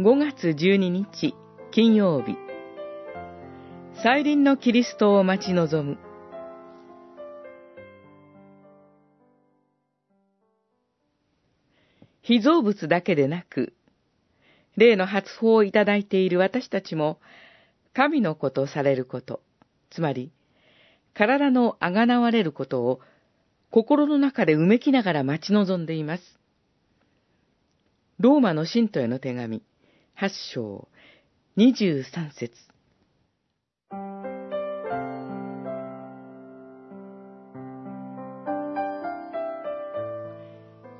5月12日金曜日。再臨のキリストを待ち望む。被造物だけでなく霊の発報をいただいている私たちも神の子とされること、つまり体のあがなわれることを心の中でうめきながら待ち望んでいます。ローマの信徒への手紙、八章、二十三節。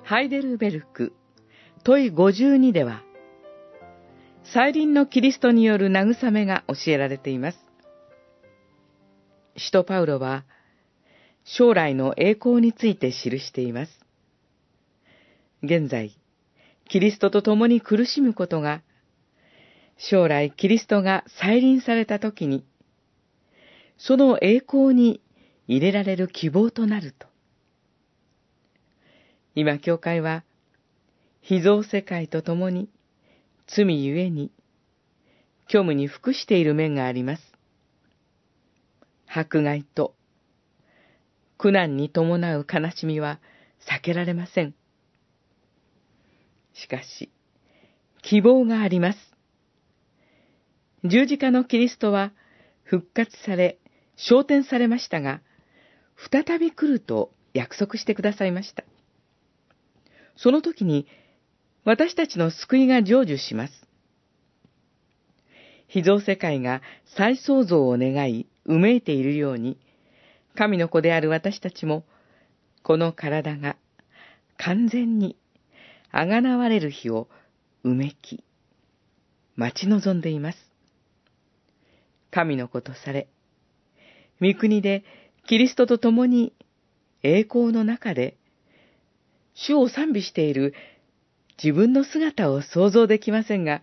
ハイデルベルク、問52では、再臨のキリストによる慰めが教えられています。使徒パウロは、将来の栄光について記しています。現在、キリストと共に苦しむことが、将来キリストが再臨された時に、その栄光に入れられる希望となると。今、教会は、秘蔵世界と共に、罪ゆえに、虚無に服している面があります。迫害と、苦難に伴う悲しみは避けられません。しかし、希望があります。十字架のキリストは復活され、昇天されましたが、再び来ると約束してくださいました。その時に私たちの救いが成就します。秘蔵世界が再創造を願い、うめいているように、神の子である私たちも、この体が完全にあがなわれる日をうめき、待ち望んでいます。神の子とされ、御国でキリストと共に栄光の中で、主を賛美している自分の姿を想像できませんが、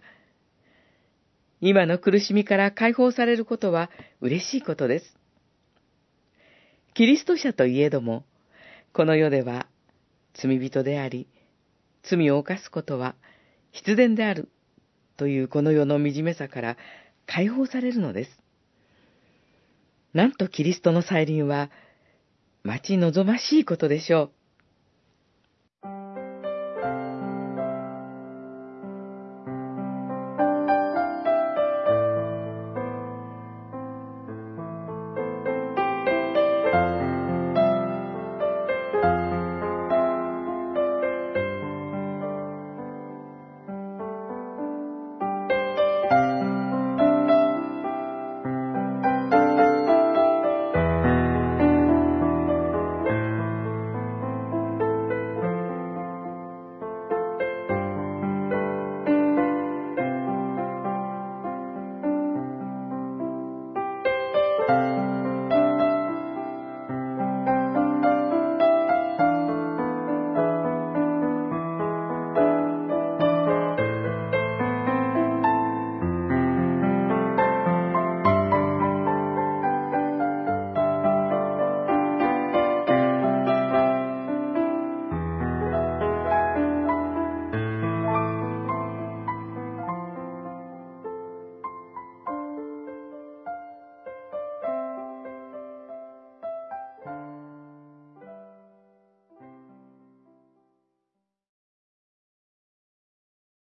今の苦しみから解放されることは嬉しいことです。キリスト者といえども、この世では罪人であり、罪を犯すことは必然であるというこの世の惨めさから解放されるのです。なんとキリストの再臨は待ち望ましいことでしょう。